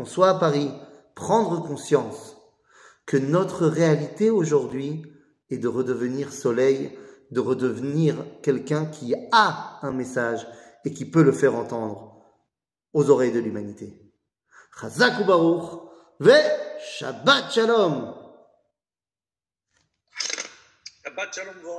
qu'on soit à Paris, prendre conscience que notre réalité aujourd'hui est de redevenir soleil, de redevenir quelqu'un qui a un message et qui peut le faire entendre aux oreilles de l'humanité. Chazak Baruch, ve Shabbat Shalom. Shabbat Shalom